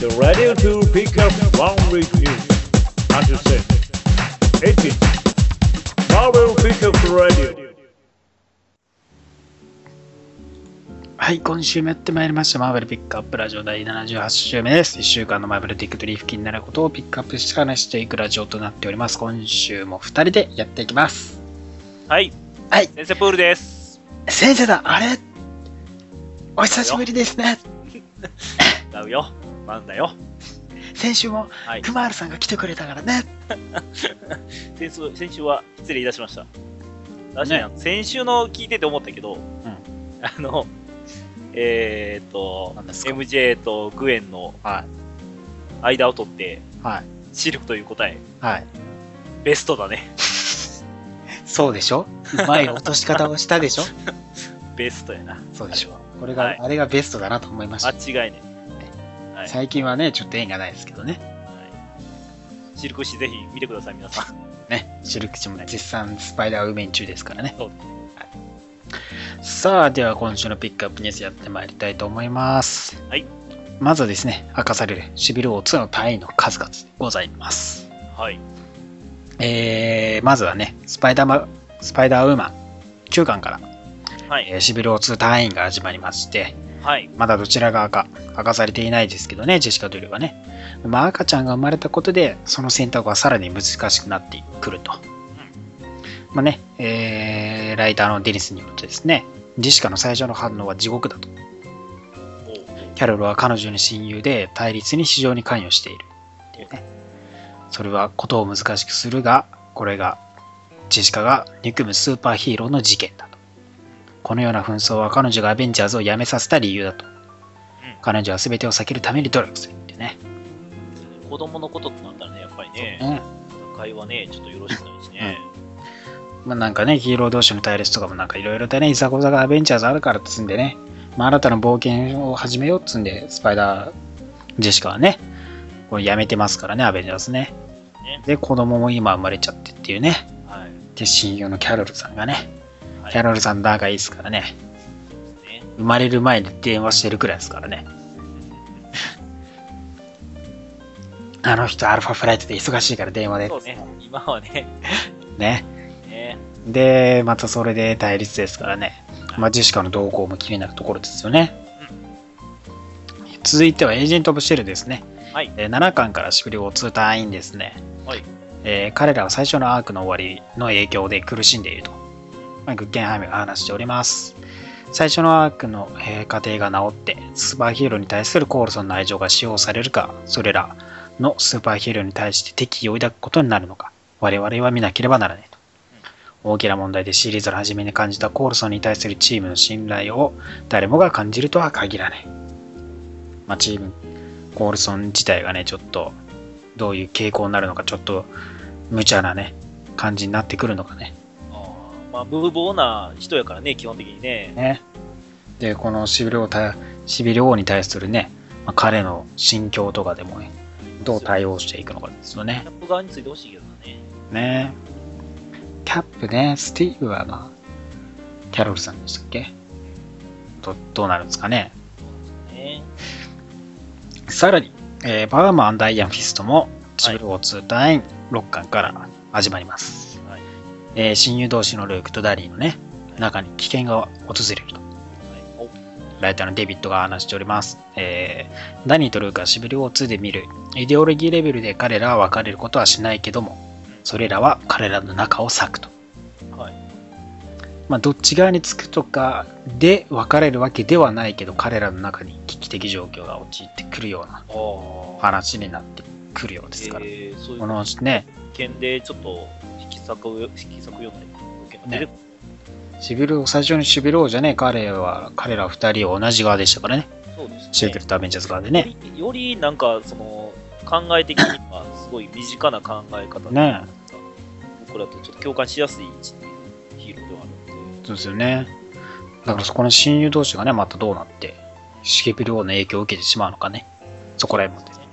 You're ready to pick up one week news. Understand? 18. Marvel Pickup Radio. はい、今週もやってまいりました。マーベルピックアップラジオ第78週目です。1週間のマーベルティックトリーフ気になることをピックアップして話していくラジオとなっております。今週も2人でやっていきます。はい。はい先生プールです。先生だあれ？お久しぶりですね。違うよ。なんだよ。先週もはい。クマールさんが来てくれたからね。先週先週は失礼いたしました。確かにあの先週の聞いてて思ったけど、あの、えーっと何ですか？MJ とグエンのは間を取って、い。はい。シルクという答え、はい。ベストだね。そうでしょ？うまい落とし方をしたでしょ？ベストやな。そうでしょこれが、はいあれがベストだなと思いました。間違いね。はい。最近はね、ちょっと縁がないですけどね。はいシルク誌ぜひ見てください、皆さん。ね、シルクチも絶賛スパイダーウーメン中ですからね。はいさあ、では今週のピックアップニュースやってまいりたいと思います。はい。まずはですね、明かされるシビル王2の単位の数々でございます。はい。えー、まずはね、スパイダーマスパイダーウーマン9巻から、はい。えーシビル王2単位が始まりまして、はい。まだどちら側か明かされていないですけどね、ジェシカ・ドゥルはね。まあ、赤ちゃんが生まれたことで、その選択はさらに難しくなってくると。まあね、えー、ライターのデニスによるとですね、ジェシカの最初の反応は地獄だと。キャロルは彼女の親友で対立に非常に関与しているっていうね。それはことを難しくするが、これがジェシカが憎むスーパーヒーローの事件だと。このような紛争は彼女がアベンジャーズを辞めさせた理由だと。彼女は全てを避けるために努力するってね。子供のこととなったらね、やっぱりね、うん会話ね、ちょっとよろしくないしね。まあ、なんかね、ヒーロー同士の対立とかもなんかいろいろとね、いざこざがアベンジャーズあるからっつんでね、まあ、新たな冒険を始めようっつんで、スパイダー、ジェシカはね、これやめてますからね、アベンジャーズね。ねで、子供も今生まれちゃってっていうね。はい。で、親友のキャロルさんがね、はいキャロルさん仲いいですからね、ね生まれる前に電話してるくらいですからね。あの人、アルファフライトで忙しいから電話で。そうね、今はね、ね。ねで、またそれで対立ですからね。まあ、ジェシカの動向も気になるところですよね。続いてはエージェント・オブ・シェルですね。はい。えー7巻からシビルを2隊員ですね。はい。えー彼らは最初のアークの終わりの影響で苦しんでいると。グッケンハイムが話しております。最初のアークの、えー過程が治って、スーパーヒーローに対するコールソンの愛情が使用されるか、それらのスーパーヒーローに対して敵意を抱くことになるのか、我々は見なければならないと。大きな問題でシリーズの初めに感じたコールソンに対するチームの信頼を誰もが感じるとは限らない。まあ、チーム、コールソン自体がね、ちょっとどういう傾向になるのか、ちょっと無茶なね、感じになってくるのかね。まあ、無謀な人やからね、基本的にね。ね。で、このシビル王対シビル王に対するね、まあ、彼の心境とかでもね、どう対応していくのかですよねキャ。ップ側についてほしいけどね。ねキャップね、スティーブはまあ、キャロルさんでしたっけ？どどうなるんですかね。ねさらに、えーバーマンダイヤンフィストもシビル王2第6巻から始まります。はい。えー親友同士のルークとダリーのね、中に危険が訪れると。ライターのデビッドが話しております。えーダニーとルークはシビル王2で見る。イデオロギーレベルで彼らは別れることはしないけども、それらは彼らの仲を裂くと。はい。まあ、どっち側につくとかで別れるわけではないけど、彼らの中に危機的状況が陥ってくるような。話になってくるようですから。えー、そういうこのね、件でちょっと引き裂くよ、引き裂くような件が出てくる。シビル、最初にシビル王じゃね、彼は、彼ら二人は同じ側でしたからね。そうですね。シークレットアベンジャーズ側でね。よりよりなんか、その、考え的にはすごい身近な考え方でね僕らとちょっと共感しやすいヒーローではあるので。そうですよね。だからそこの親友同士がね、またどうなって、シゲビル王の影響を受けてしまうのかね。そこら辺もですね。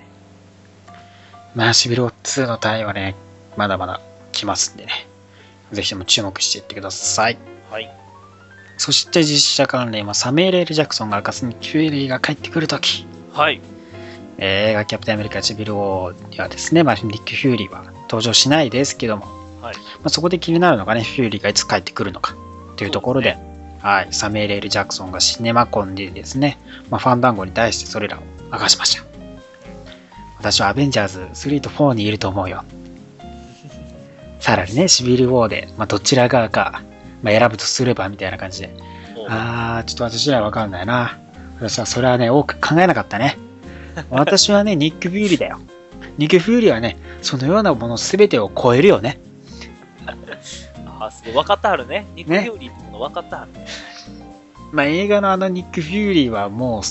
まあ、シビル王2の単位はね、まだまだ来ますんでね。ぜひとも注目していってください。はい。そして実写関連はサメール・エル・ジャクソンが明かすにキュエリーが帰ってくるとき。はい。えー映画キャプテンアメリカシビル王にはですね、まあ、ニック・フューリーは登場しないですけども、はい。まあ、そこで気になるのがね、フューリーがいつ帰ってくるのかというところで、そうはい、サメール・エル・ジャクソンがシネマコンでですね、まあ、ファンダンゴに対してそれらを明かしました。私はアベンジャーズ3と4にいると思うよ。さらにね、シビル・ウォーで、まあ、どちら側か、まあ、選ぶとすればみたいな感じで、あー、ちょっと私にはわかんないな。私はそれはね、多く考えなかったね。私はね、ニック・フューリーだよ。ニック・フューリーはね、そのようなもの全てを超えるよね。あ、すごい。分かったはるね。ニック・ねフューリーってもの分かったはるね。まあ、映画のあのニック・フューリーはもう、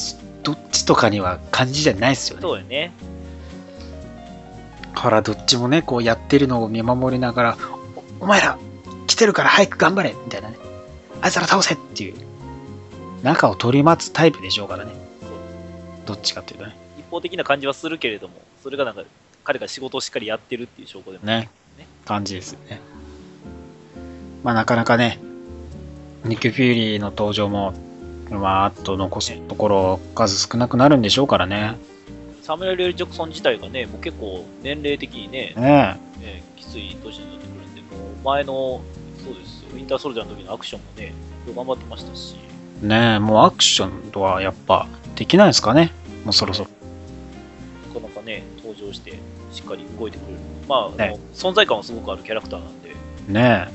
どっちとかには感じじゃないですよね。そうよね。ほら、どっちもね、こうやってるのを見守りながら、おお前ら、来てるから早く頑張れみたいなね。あいつら倒せっていう、中を取り待つタイプでしょうからね。どっちかっていうとね。一方的な感じはするけれども、それがなんか、彼が仕事をしっかりやってるっていう証拠でもねね。感じですよね。まあ、なかなかね、ニック・フューリーの登場も、まあ、あと残すところ数少なくなるんでしょうからね。サムエル・エル・ジャクソン自体がね、もう結構年齢的にね、ねねきつい年になってくるんで、もう前の、そうですよ、ウィンター・ソルジャーの時のアクションもね、頑張ってましたし、え、ねえ、もうアクションとはやっぱできないですかね。もうそろそろ。なかなかね、登場して、しっかり動いてくれる。まあ、ね存在感はすごくあるキャラクターなんで、ねえ。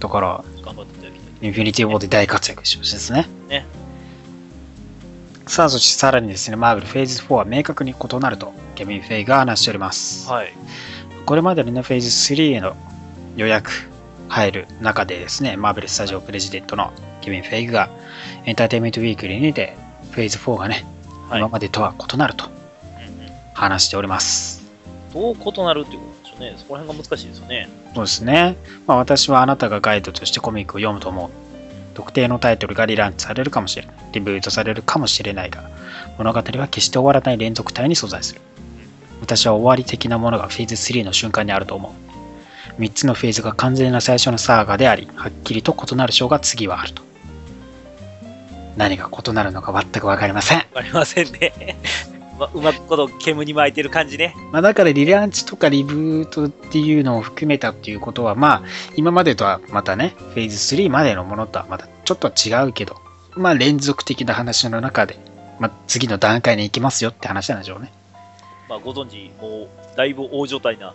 だから、頑張っていただきたい。インフィニティ・ウォーで大活躍してほしいですね。ねさあ、そしてさらにですね、マーベルフェーズ4は明確に異なると、ケビン・フェイが話しております。はい。これまでのね、フェーズ3への予約入る中でですね、マーベルスタジオプレジデントのケビン・フェイグがエンターテインメントウィークリーにて、フェーズ4がね、はい。今までとは異なると話しております。どう異なるっていうことでしょうね。そこら辺が難しいですよね。そうですね。まあ、私はあなたがガイドとしてコミックを読むと思う。特定のタイトルが relaunch されるかもしれない。 reboot されるかもしれないが、物語は決して終わらない連続体に存在する。私は終わり的なものがフェーズ3の瞬間にあると思う。3つのフェーズが完全な最初のサーガであり、はっきりと異なる章が次はあると。何が異なるのか全くわかりません。わかりませんね。まうまくこと煙に巻いてる感じね。まあ、だからリランチとかリブートっていうのを含めたっていうことは、まあ、今までとはまたね、フェーズ3までのものとはまたちょっとは違うけど、まあ、連続的な話の中で、まあ、次の段階に行きますよって話なんでしょうね。まあ、ご存知、もう、だいぶ大所帯な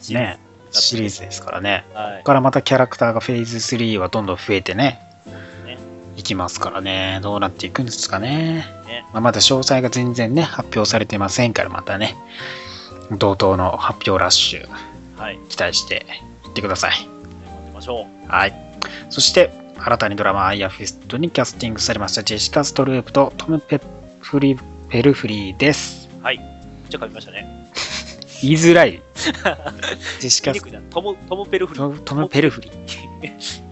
シリーズねシリーズですからね。はいここ。からまたキャラクターがフェーズ3はどんどん増えてね、ねいきますからね、どうなっていくんですかね。ねまあ、まだ詳細が全然ね、発表されてませんから、またね、同等の発表ラッシュ、はい。期待していってください。待ってましょはい。そして、新たにドラマアイアンフィストにキャスティングされましたジェシカ・ストループとトム・ペフリペルフリーです。う。はい。じゃあ噛みましたね。言いづらい。ジェシカ言いにくいな。トム、ペルフリー。トトム・ペルフリー。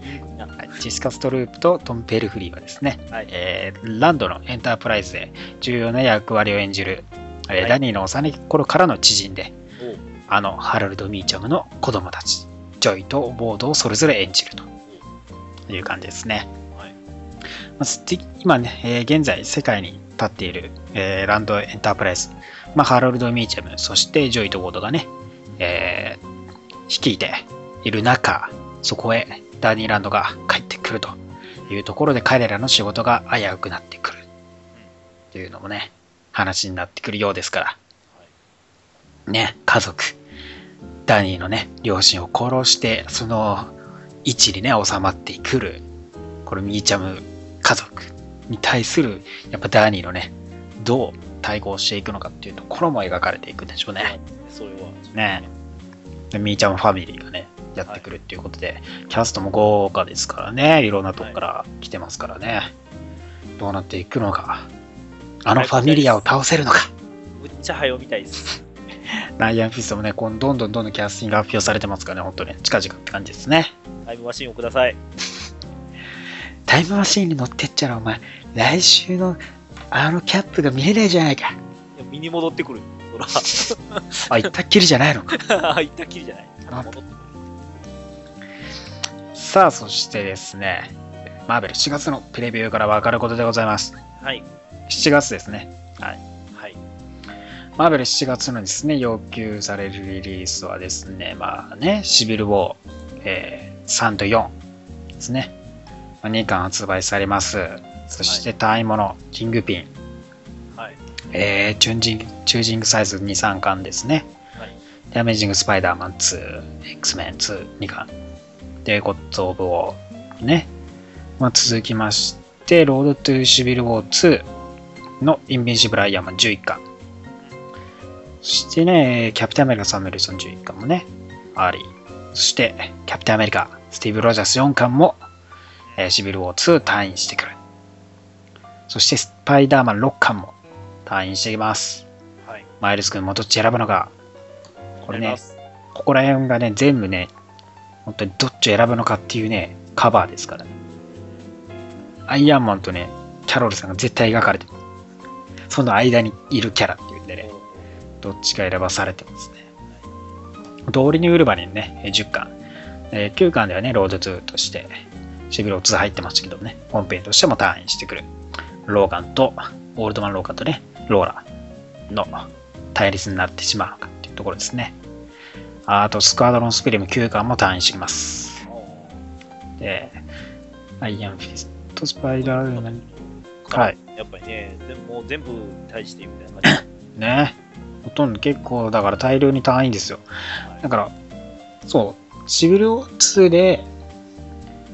ジェシカ・ストループとトム・ペルフリーはですね、はい。えーランドのエンタープライズで重要な役割を演じる、えーはいダニーの幼い頃からの知人で、あのハラルド・ミーチャムの子供たち、ジョイとウォードをそれぞれ演じるという感じですね。はい。まあ今ね、えー現在世界に立っている、えーランドエンタープライズ、まあ、ハロルド・ミーチャム、そしてジョイとウォードがね、えー率いている中、そこへダニーランドが帰ってくるというところで彼らの仕事が危うくなってくるというのもね、話になってくるようですから。ね、家族、ダニーのね、両親を殺して、その位置にね、収まってくる、これミーチャム家族に対する、やっぱダニーのね、どう対抗していくのかっていうところも描かれていくんでしょうね。それは。ねでミーちゃんファミリーがね、やってくるっていうことで、キャストも豪華ですからね、いろんなとこから来てますからね。どうなっていくのか。あのファミリアを倒せるのか。むっちゃ早みたいです。ライアンフィストもね、こうどんどんどんどんキャスティングが発表されてますからね、本当に近々って感じですね。タイムマシンをください。タイムマシーンに乗ってっちゃら、お前、来週のあのキャップが見えないじゃないか。いや身に戻ってくる。そら。あ、行ったっきりじゃないのか。行ったきりじゃない。戻ってくる。さあ、そしてですね、マーベル7月のプレビューからわかることでございます。はい。7月ですね。はい。マーベル7月のですね、要求されるリリースはですね、まあね、シビルウォー、えー、3と4ですね。まあ、2巻発売されます。そして単位もの、キングピン、はい。えー、チュージング、チュージングサイズ2、3巻ですね。はい。で、アメージングスパイダーマン2、X メン2、2巻。で、ゴッド・オブ・ウォーね。まあ、続きまして、ロード・トゥ・シビル・ウォー2のインビンシブル・アイアンマン11巻。そしてね、キャプテンアメリカ・サム・ウィルソン11巻もね、あり。そして、キャプテンアメリカ、スティーブ・ロジャース4巻も、えーシビル・ウォー2 tie-in してくる。そして、スパイダーマン6巻も tie-in してきます。はい。マイルス君もどっち選ぶのか。これねここら辺がね、全部ね、本当にどっちを選ぶのかっていうね、カバーですからね。アイアンマンとね、キャロルさんが絶対描かれてます。その間にいるキャラっていうんでね、どっちか選ばされてますね。通りにウルヴァリンね、えー10巻。えー9巻ではね、ロード2として、シビル2入ってましたけどね、本編としても退院してくる。ローガンと、オールドマン・ローガンとね、ローラの対立になってしまうのかっていうところですね。あと、スクワドロン・スピリム9巻も退院してきます。で、アイアンフィスト、スパイダーウーマンはい。やっぱりね、でも全部に対してみたいな感 ね。ほとんど結構、だから大量に単位ですよ。じ。だから、そう、シビル2で、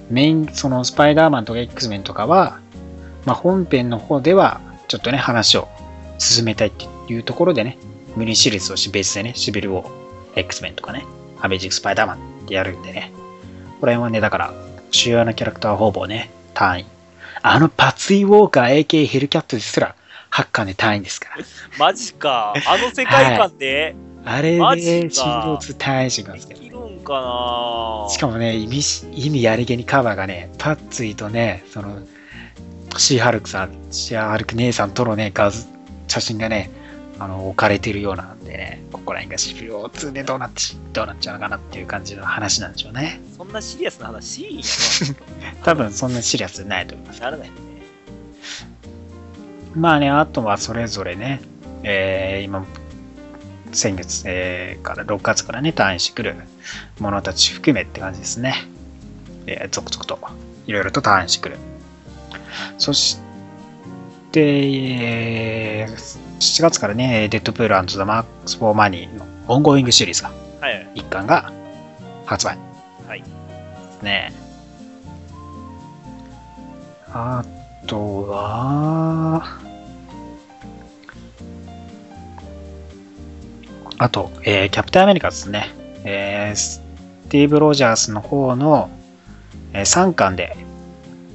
メイン、そのスパイダーマンとか X メンとかは、まあ本編の方では、ちょっとね、話を進めたいっていうところでね、ミニシリーズをしベースでね、シビルを X メンとかね、アメージングスパイダーマンってやるんでね、これはね、だから、主要なキャラクターはほぼね、単位。あのパツイウォーカー AK ヘルキャットですら、8巻で単位ですから。マジか。あの世界観で？あれマジで、かシビル2単位してくんでですけど。きるんかなしかもね、意味し、意味やりげにカバーがね、パッツイとね、その、シーハルクさん、シーハルク姉さんとのね、画像、写真がね、あの、置かれてるようなんでね、ここら辺がシビル2でどうなってし、どうなっちゃうのかなっていう感じの話なんでしょうね。そんなシリアスな話しいんや 多分そんなシリアスないと思います。な。ならないね。まあね、あとはそれぞれね、えー今、先月、えーから6月からね、退院してくる者たち含めって感じですね。えー続々と、いろいろと tie-in してくる。そして、えー7月からね、デッドプールザ・マークス・フォー・マネーの ongoing シリーズが、はいはい。1巻が発売。はい。ねあとは、あと、えーキャプテンアメリカですね。えースティーブ・ロジャースの方の、え3巻で、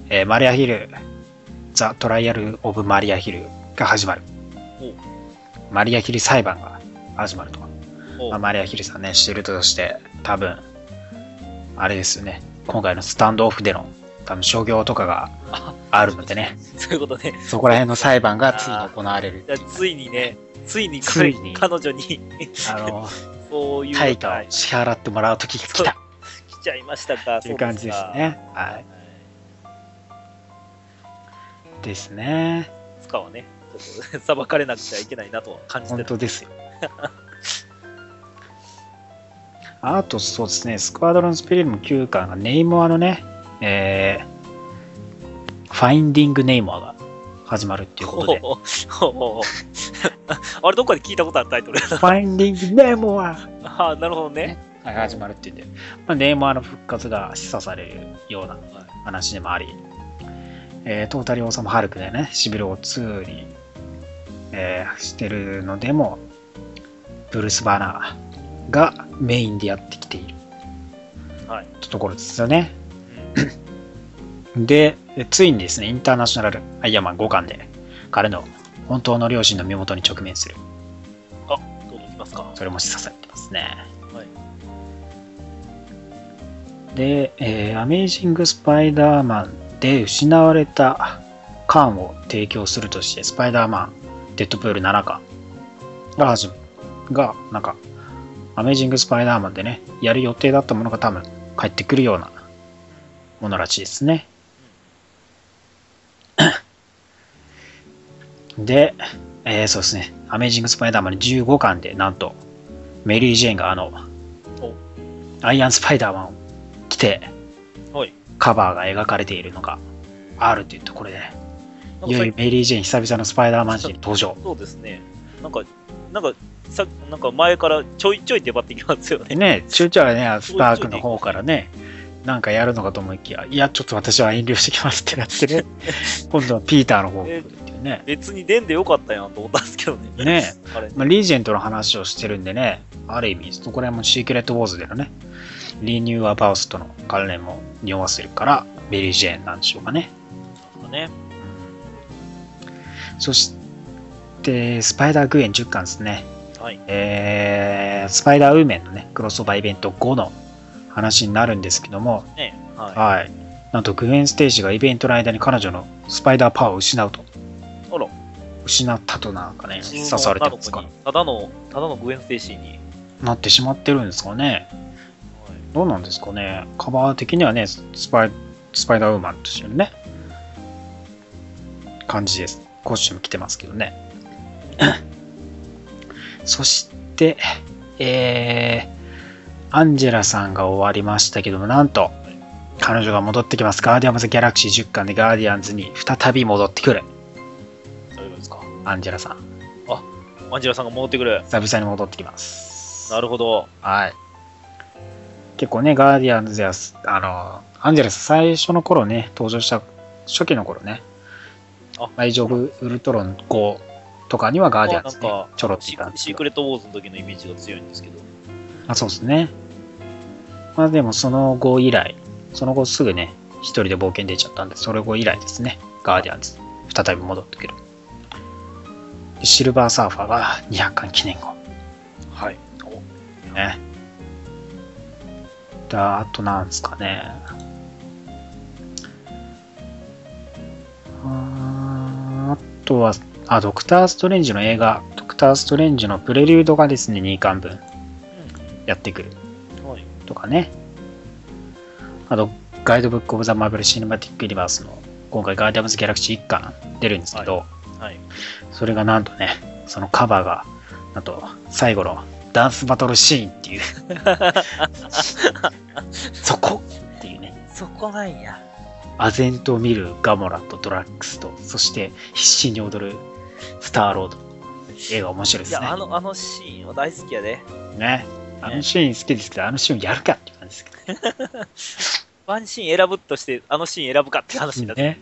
えーマリア・ヒル、ザ・トライアル・オブ・マリア・ヒルが始まる。マリア・ヒル裁判が始まると。まあ、マリア・ヒルさんね、シールドとして、多分、あれですよね、今回のスタンドオフでの、多分、商業とかがあるのでね、そういうことね。そこら辺の裁判がついに行われるついにね、ついにつ彼いに彼女にあの、そういう対価はいを支払ってもらう時が来た来ちゃいましたか。っていう感じですね。はい。ですね。いつかはね、と 裁かれなくちゃいけないなとは感じてる。本当ですよ。あと、そうですね、スクワドロンスピリルム9巻がネイモアのね、えー、ファインディングネイモアが始まるっていうことで、あれ、どっかで聞いたことあるタイトル。ファインディングネイモアああ、なるほどね。はい始まるっていうんで、まあ、ネイモアの復活が示唆されるような話でもあり、えートータリオーサムハルクでね、シビルを2に、えーしてるのでも、ブルース・バナーがメインでやってきているはい。ところですよね。で、えついにですね、インターナショナルアイアンマン5巻で、彼の本当の両親の身元に直面する。どうぞいきますか。それも示唆されてますね。はい。で、えーアメージング・スパイダーマンで失われた巻を提供するとして、スパイダーマン、デッドプール7巻が始まが、なんか、アメージング・スパイダーマンでね、やる予定だったものが多分帰ってくるようなものらしいですね。で、えー、そうですね。アメージング・スパイダーマン15巻で、なんと、メリー・ジェーンがあの、アイアン・スパイダーマンを着て、はい。カバーが描かれているのがあるというところで、なんいよいよメリー・ジェーン久々のスパイダーマン誌に登場。そうですね。なんか、なんか、さなんか前からちょいちょい出張ってきますよね。でね、ちゅうちょはね、スパークの方からね、なんかやるのかと思いきや、いや、ちょっと私は遠慮してきますってなってね、今度はピーターの方っていうね。別に出んでよかったやんと思ったんですけどね。ねあれ。まあ、リージェントの話をしてるんでね、ある意味、そこら辺もシークレット・ウォーズでのね、リニューアバウスとの関連も匂わせるから、メリー・ジェーンなんでしょうかね。ね。そして、スパイダー・グエン10巻ですね。はい。えー、スパイダー・ウーメンのね、クロスオーバーイベント5の話になるんですけども、ね。ははい。なんとグエン・ステージがイベントの間に彼女のスパイダーパワーを失うと。い。あら、失ったとなんかね、刺されてますか？ただの、ただのグエン・ステーに。なってしまってるんですかね。はいどうなんですかね。カバー的にはね、スパイスパイダーウーマンとしてのね、感じです。コスチューム着てますけどね。そして、えー、アンジェラさんが終わりましたけども、なんと、彼女が戻ってきます。ガーディアンズ・ギャラクシー10巻でガーディアンズに再び戻ってくる。そういうことですか？アンジェラさん。アンジェラさんが戻ってくる。久々に戻ってきます。なるほど。はい。結構ね、ガーディアンズや、あの、アンジェラス最初の頃ね、登場した初期の頃ね、あ大丈夫ウルトロン5とかにはガーディアンズ、ねなんか、ちょろっといシたんですけどシークレットウォーズの時のイメージが強いんですけど。あ、そうですね。まあでもその後以来、その後すぐね、一人で冒険出ちゃったんで、それ後以来ですね、ガーディアンズ、再び戻ってくる。でシルバーサーファーが200巻記念後。はい。ね。であとなんですかね。あとは、あ、ドクター・ストレンジの映画、ドクター・ストレンジのプレリュードがですね、2巻分やってくる。とかね。あと、ガイドブック・オブ・ザ・マーベル・シネマティック・ユニバースの、今回ガーディアムズ・ギャラクシー1巻出るんですけど、はい。それがなんとね、そのカバーが、あと、最後のダンスバトルシーンっていう、そこっていうね、そこなんや。アゼントを見るガモラとドラッグスと、そして必死に踊るスターロード。映画面白いですね。いや、あの、あのシーンは大好きやで。ね。あのシーン好きですけど、あのシーンやるかっていう感じですけど ワンシーン選ぶとして、あのシーン選ぶかって話になって。ね。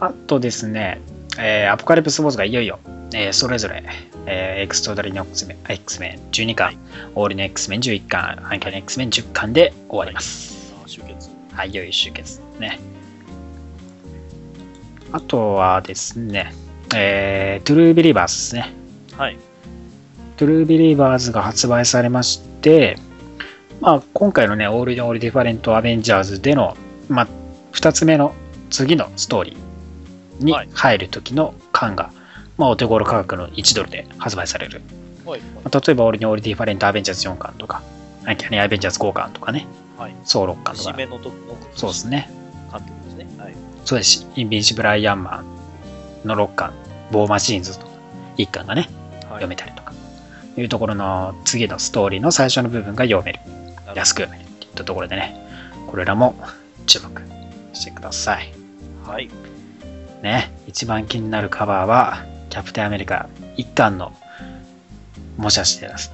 あとですね、えーアポカリプス・ウォーズがいよいよ、えーそれぞれ、えーエクストラリーの X メン X メン12巻、オールの X メン11巻、アンキャリ X メン10巻で終わります。はい、いよいよ終結ね。あとはですね、えートゥルービリーバーズですね。はい。トゥルービリーバーズが発売されまして、まあ、今回のね、オール・オール・ディファレント・アベンジャーズでの、まあ、2つ目の次のストーリーにはい入る時の巻が、まあ、お手頃価格の1ドルで発売される。はい。まあ例えば、オール・オール・ディファレント・アベンジャーズ4巻とか、キャニアベンジャーズ5巻とかね、はい。総6巻とか、締めのそうですね。監督ですね。はい。そうですし、インビンシブル・アイアンマンの6巻、ボーマシーンズとか、1巻がね、はい読めたりとか、いうところの次のストーリーの最初の部分が読める。安く読めるっていったところでね、これらも注目してください。はい。ね、一番気になるカバーは、キャプテンアメリカ1巻の模写してます。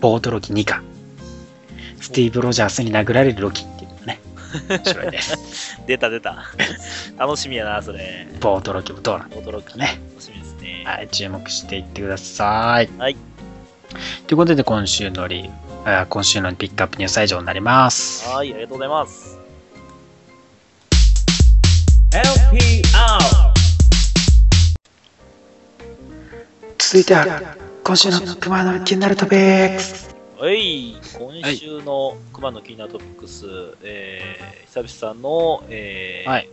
ボートロキ2巻。スティーブ・ロジャースに殴られるロキっていうのがね、面白いです。出た出た。楽しみやな、それ。ボートロキもどうなの驚き。ね。楽しみですね。はい、注目していってください。はい。ということで、今週のリあ今週のピックアップニュースは以上になります。はい、ありがとうございます。LPR 続いては、今週の熊の気になるトピックス。はい、今週の熊の気になるトピックス、えー、久々の、えー、はい、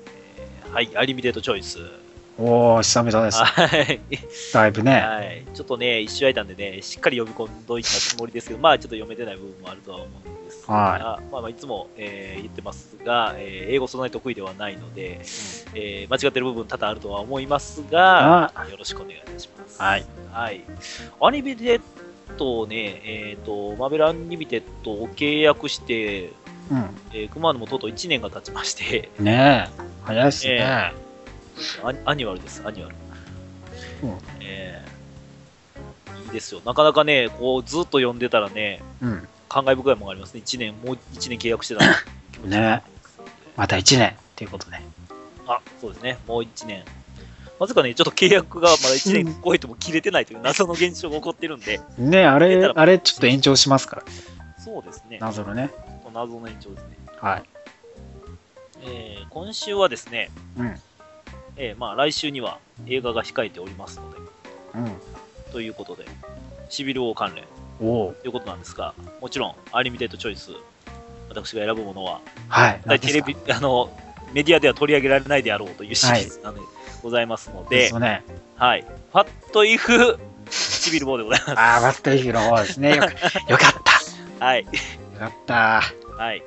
はい、アリミデートチョイス。おー、久々です。はい。だいぶね。はい。ちょっとね、一周空いたんでね、しっかり呼び込んどいたつもりですけど、まあちょっと読めてない部分もあるとは思うんですが、はまあまあいつも、えー言ってますが、えー英語そんなに得意ではないので、えー間違ってる部分多々あるとは思いますが、あよろしくお願いいたします。はい。はい。アニメテッドをね、えっ、と、マーベルアニメテッドを契約して、うん。えー、クマーヌもとうとう1年が経ちまして、ねえ。早いっすね。えアアニュアルです、アニュアル。うんえーいいですよ。なかなかね、こう、ずっと読んでたらね、うん。感慨深いものがありますね。1年、もう1年契約してたな。ねまた1年っていうことで。あ、そうですね。もう1年。なぜかね、ちょっと契約がまだ1年超えても切れてないという 謎の現象が起こってるんで、ねあれ、あれちょっと延長しますから。そうですね。謎のね。謎の延長ですね。はい。えー今週はですね、うん。えーまあ来週には映画が控えておりますので、うん。ということで、シビル王関連おおということなんですが、もちろん、アニメテッドチョイス、私が選ぶものは、はい。テレビ、あの、メディアでは取り上げられないであろうというシリーズなのでございますので、そうね。はい。ファットイフ、シビルボーでございます。ああ、バットイフの方ですね。よかった。はい。よかった。はい。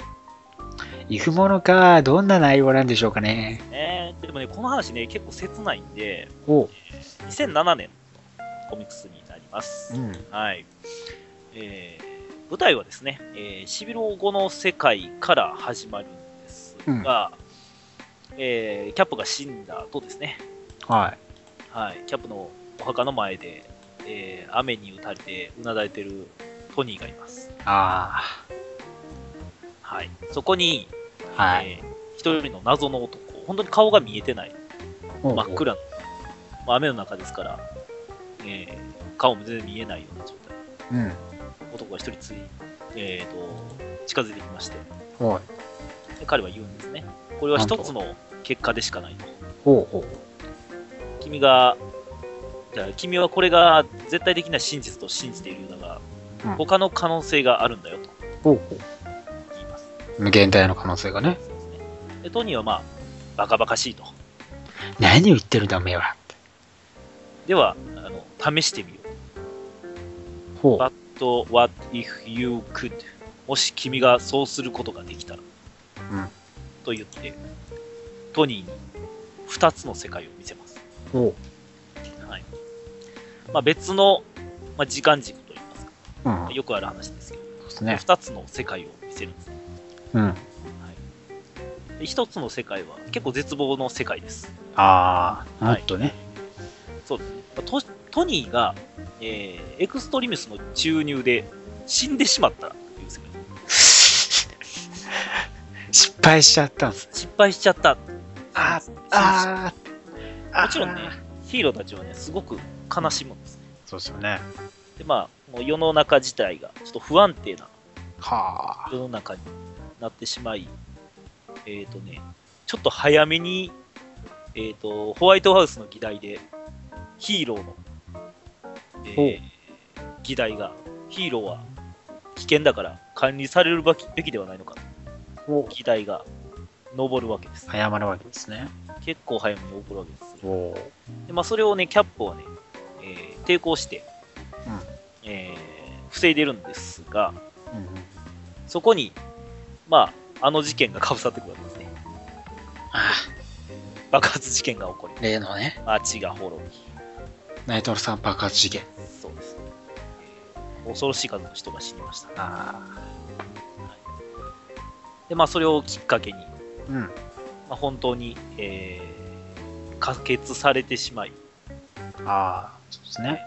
イフものか、どんな内容なんでしょうかね。えー、でもね、この話ね、結構切ないんで、お2007年のコミックスになります。うん。はい。えー舞台はですね、えー、シビル王後の世界から始まるんですが、えーキャップが死んだ後ですね、はい。はい、キャップのお墓の前で、えー雨に打たれてうなだれてるトニーがいます。あはい、そこに、あ。はい。えー一人の謎の男、本当に顔が見えてない、おう真っ。暗な、まあ雨の中ですから、えー顔も全然見えないような状態。うん。男が一人つい、えー、と近づいてきましておい。で彼は言うんですねこれは一つの結果でしかないとほうほう。君がじゃあ君はこれが絶対的な真実と信じているようだが、うん他の可能性があるんだよとほうほ言いますう。無限大の可能性がね。そうですねでトニーはまあバカバカしいと何を言ってるんだ、おめえは。ではあの試してみようほう。But what if you could もし君がそうすることができたら、うんと言ってトニーに2つの世界を見せますほはいまあ、別の、まあ、時間軸といいますか、う。うん。まあよくある話ですけど、ですね。2つの世界を見せるんですね。うん。で1つの世界は結構絶望の世界です。ああ、もはいっとね。そうですね。まあトトニーが、えーエクストリミスの注入で死んでしまったという世界。失敗しちゃったんです。失敗しちゃった。あああ。もちろんね、ヒーローたちはね、すごく悲しむんですね。そうですよね。で、まあ、もう世の中自体がちょっと不安定なはあ。世の中になってしまい、えっ、とね、ちょっと早めに、えっ、と、ホワイトハウスの議題で、ヒーローの、えー議題が、ヒーローは危険だから管理されるべきではないのかと、お議題が上るわけです。早まるわけですね。結構早めに起こるわけです。おお。でまあ、それをね、キャップはね、えー抵抗して、うんえー防いでるんですが、うんうん。そこに、まあ、あの事件がかぶさってくるわけですね。あ爆発事件が起こり、あ、例のね、街が滅び、ナイトロさん爆発事件。そうです。えー恐ろしい数の人が死にました。あで、まあ、それをきっかけに、あ。うん。まあ、本当に、えー可決されてしまい、ああ、そうですね。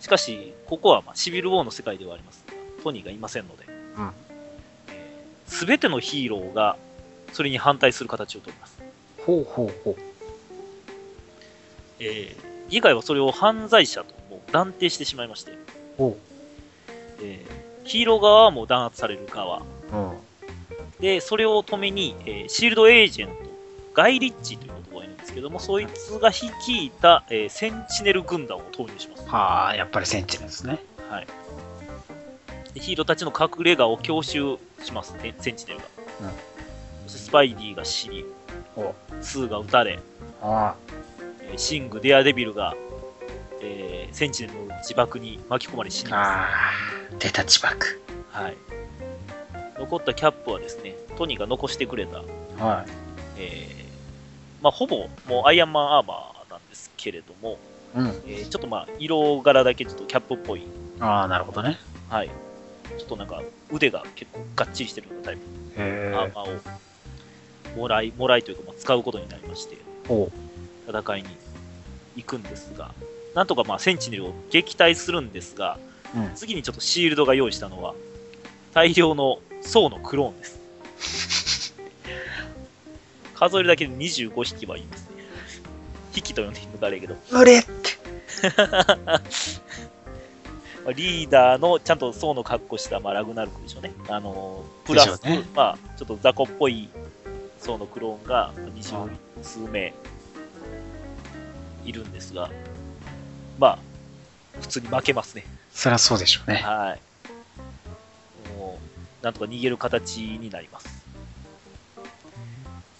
しかし、ここは、まあ、シビル・ウォーの世界ではありますが、トニーがいませんので、うん。すべてのヒーローが、それに反対する形をとります。ほうほうほう。えー議会はそれを犯罪者ともう断定してしまいまして、ほえーヒーロー側はもう弾圧される側、う。うん。で、それを止めに、えーシールドエージェント、ガイ・リッチーという男がいるんですけども、そいつが率いた、えーセンチネル軍団を投入します。はあ、やっぱりセンチですね。はい。でヒーローたちの隠れ家を強襲しますね、センチネルが。うんそしてスパイディが死に、おスーが撃たれ、あええーシング、デアデビルが、えーセンチネルの自爆に巻き込まれ死にます。ああ、出た自爆。はい。残ったキャップはですね、トニーが残してくれた、はえーまあ、ほぼもうアイアンマンアーマーなんですけれども、い。うん。えーちょっとまあ、色柄だけちょっとキャップっぽい、ああ、なるほどね。はい。ちょっとなんか腕が結構がっちりしてるようなタイプ。のアーマーをもらい、もらいというか、まあ、使うことになりまして、ほ戦いに行くんですが、なんとかまあセンチネルを撃退するんですが、う。うん。次にちょっとシールドが用意したのは、大量の層のクローンです。数えるだけで25匹はいますね。匹と呼んでいいのがあれやけど、無理って。まあリーダーのちゃんと層の格好した、まあ、ラグナルクでしょうね。あのプラス、ねまあ、ちょっと雑魚っぽい層のクローンが20数名いるんですが、まあ、普通に負けますね。そりゃそうでしょうね。はい。なんとか逃げる形になります。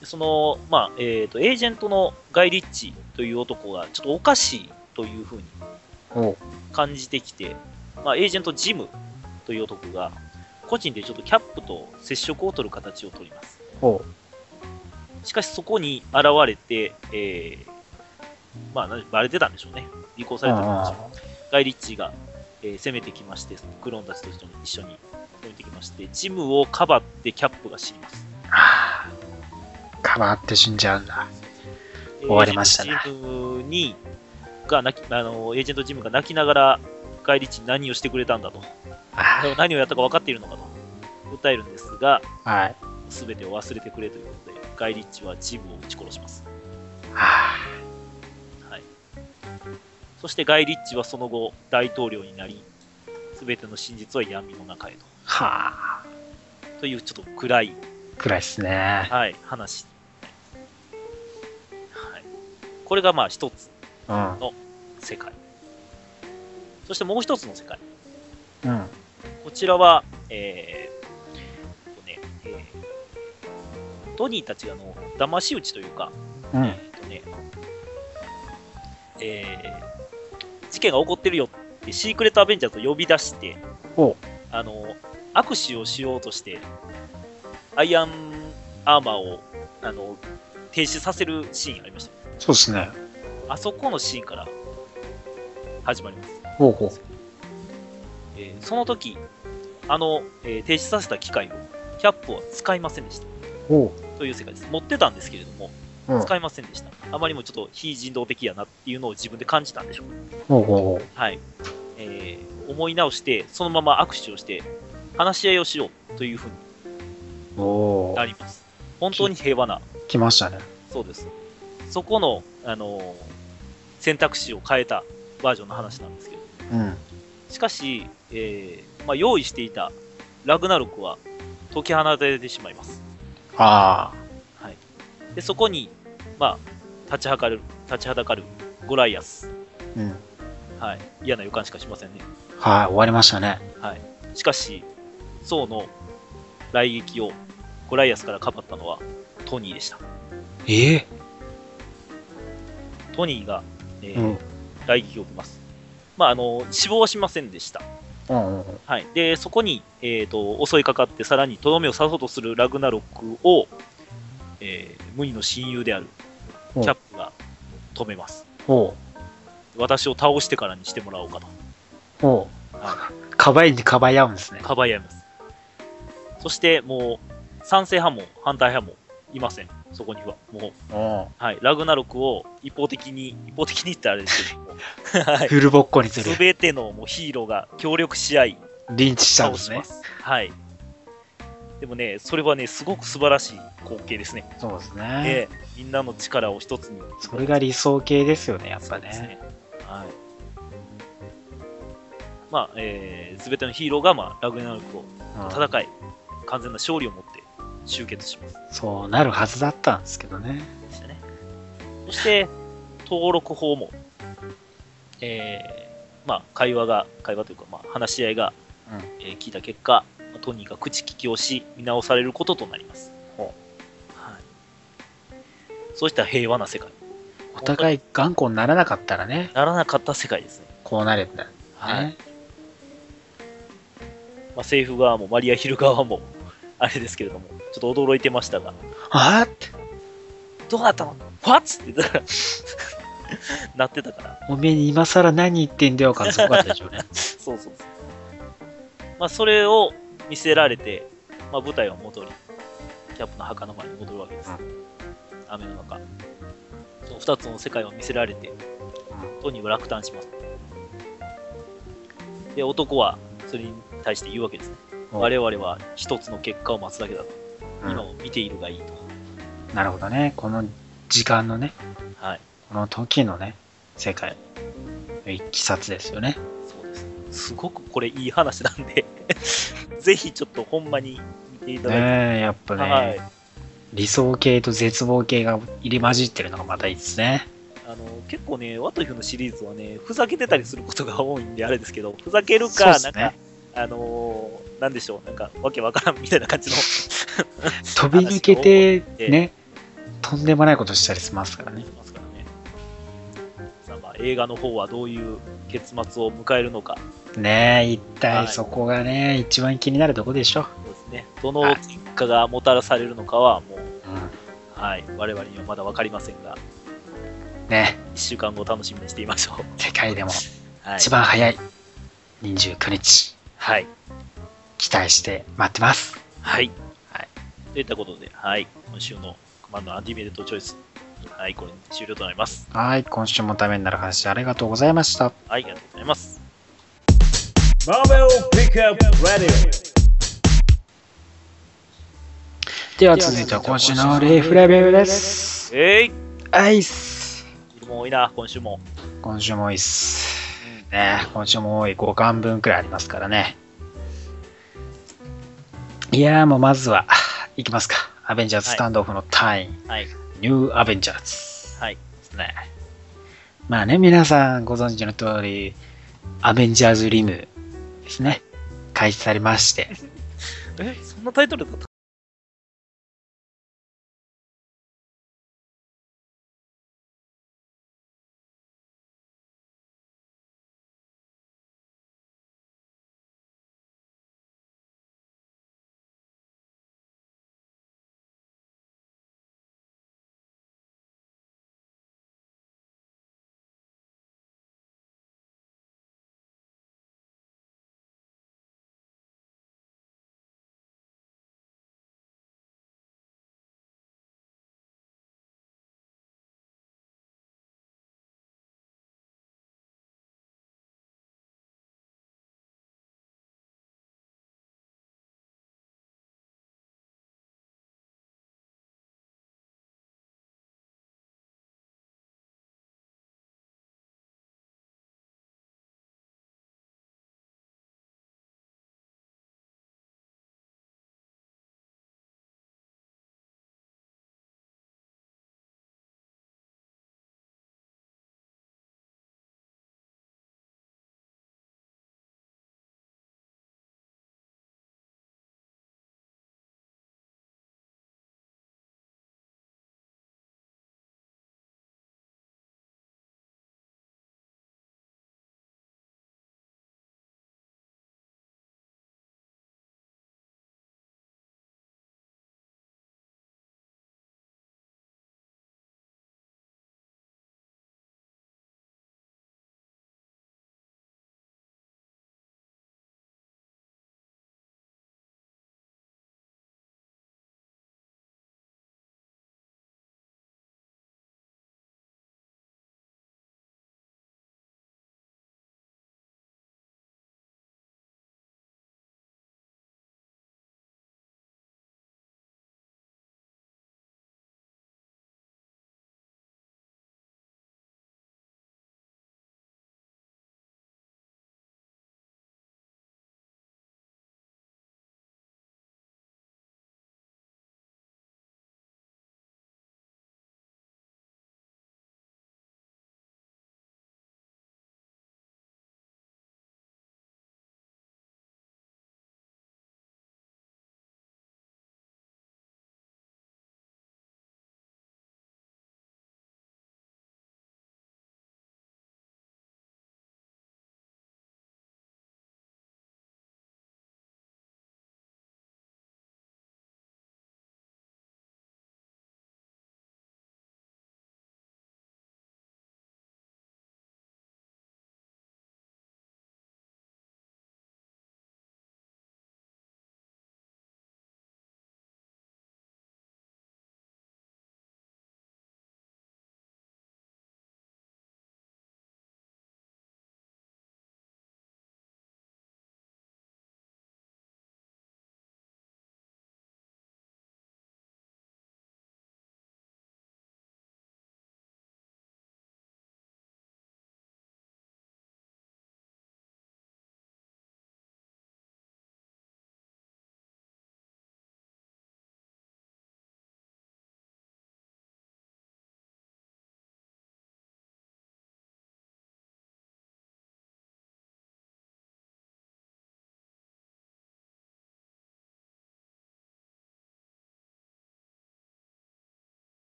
でその、まあ、えっ、と、エージェントのガイ・リッチという男が、ちょっとおかしいというふうにほ感じてきて、まあ、エージェントジムという男が、個人でちょっとキャップと接触を取る形を取ります。しかしそこに現れて、えー、まあ、なバレてたんでしょうね。尾行う。されてたんでしょう。あガイ・リッチが、えー攻めてきまして、クローンたちと一緒に攻めてきまして、ジムをかばってキャップが死にます。あ。かばって死んじゃうんだ。終わりましたねエージェントジムに、が泣き、あの、エージェントジムが泣きながら、ガイ・リッチに何をしてくれたんだと。あ何をやったか分かっているのかと。訴えるんですが、あ。はい。すべてを忘れてくれということで、ガイ・リッチはジムを撃ち殺します。ははい。そしてガイ・リッチはその後、大統領になり、すべての真実は闇の中へと。あ。はあ。というちょっと暗い暗いっすね。はい、話。はい。これがまあ一つうん。世界。そしてもう一つの世界。うん。こちらは、えー、とね、えー、トニーたちがあの、騙し討ちというか、うん。えーとね、えー、事件が起こってるよってシークレットアベンジャーズを呼び出して、ほあの、握手をしようとして、アイアンアーマーを、あの、停止させるシーンありました。そうですね。あそこのシーンから始まります。ほうほう。えーその時、あの、えー停止させた機械を、キャップは使いませんでした。ほという世界です。持ってたんですけれども。使いませんでした。あまりにもちょっと非人道的やなっていうのを自分で感じたんでしょう。ほうほうほはい。えー思い直して、そのまま握手をして、話し合いをしようというふうに。なります。本当に平和な、来ましたね。そうです。そこの、あのー選択肢を変えたバージョンの話なんですけど、うん。しかし、えーまあ、用意していたラグナロクは解き放たれてしまいます。あで、そこに、まあ、立ちはかる、立ちはだかるゴライアス。あ。うん。はい。嫌な予感しかしませんね。はい、終わりましたね。はい。しかし、ソウの来撃をゴライアスからかばったのはトニーでした。ええトニーが、えーうん。来撃を受けます。まあ、あの、死亡はしませんでした。うんうんうん。はい。で、そこに、えっ、と、襲いかかって、さらにとどめを刺そうとするラグナロクを、えー無二の親友であるキャップが止めます。ほ私を倒してからにしてもらおうかと。う。ほはう。かばいにかばい合うんですねい。。かばい合います。そして、もう、賛成派も反対派もいません。そこには。もう、おはい。ラグナロクを一方的に、一方的に言ったらあれですけども、はい。フルボッコにする。すべてのもうヒーローが協力し合い、リンチしたんですね。はい。でもね、それはね、すごく素晴らしい光景ですね。そうですえね。えみんなの力を一つに。それが理想形ですよね、やっぱね。ね。はい。まあ、えー、すべてのヒーローが、まあ、ラグナロクをうん戦い、完全な勝利を持って集結します。そうなるはずだったんですけどね。でしたね。そして、登録法も、えー、まあ、会話が、会話というか、まあ、話し合いが、うんえー聞いた結果、トニーが口利きをし、見直されることとなります。そうした平和な世界。お互い頑固にならなかったらね、ならなかった世界ですね。こうなるんだよね。はい。まあ、政府側もマリア・ヒル側も、あれですけれども、ちょっと驚いてましたが、あーって、どうなったの？ファッツって言ったら、なってたから、おめえ今更何言ってんだよ感すごかったでしょうね。そうそうそう。まあ、それを見せられて、まあ、舞台は戻り、キャップの墓の前に戻るわけです。雨の中。その二つの世界を見せられて、トニーは落胆します。で、男はそれに対して言うわけですね。お我々は一つの結果を待つだけだと。うん今を見ているがいいと。なるほどね。この時間のね、はい。この時のね、世界の一気冊ですよね。そうです。すごくこれいい話なんで、ぜひちょっとほんまに見ていただいて。ねえ、やっぱね、はい。理想系と絶望系が入り混じってるのがまたいいですね。あの結構ね、ワトリフのシリーズはね、ふざけてたりすることが多いんで、あれですけど、ふざけるか、ねなんか、あのーなんでしょう、なんか、わけわからんみたいな感じの、飛び抜けててね、とんでもないことしたりしますからね。しますか映画の方はどういう結末を迎えるのか、ねえ、一はい体そこがね、一番気になるとこでしょ。そうですね、どの結果がもたらされるのかは、もう、うん。はい、我々にはまだわかりませんが、ね、1週間後楽しみにしていましょう。世界でもはい。一番早い29日、はい。期待して待ってます。はい。はい。といったことで、はい。今週のコマンドアンティメイトチョイス。はい、これに終了となります。はい、今週もためになる話ありがとうございました。はい、ありがとうございます。Marvel Pickup Radio. では続いては今週のレフレビューです。えい、アイス。もう多いな、今週も。今週も多いっす。ね今週も多い5巻分くらいありますからね。いやーもうまずは、いきますか。アベンジャーズスタンドオフのタイム、はい。ニューアベンジャーズ。はい。ですね。まあね、皆さんご存知の通り、アベンジャーズリムですね。開始されまして。え、そんなタイトルだった？っ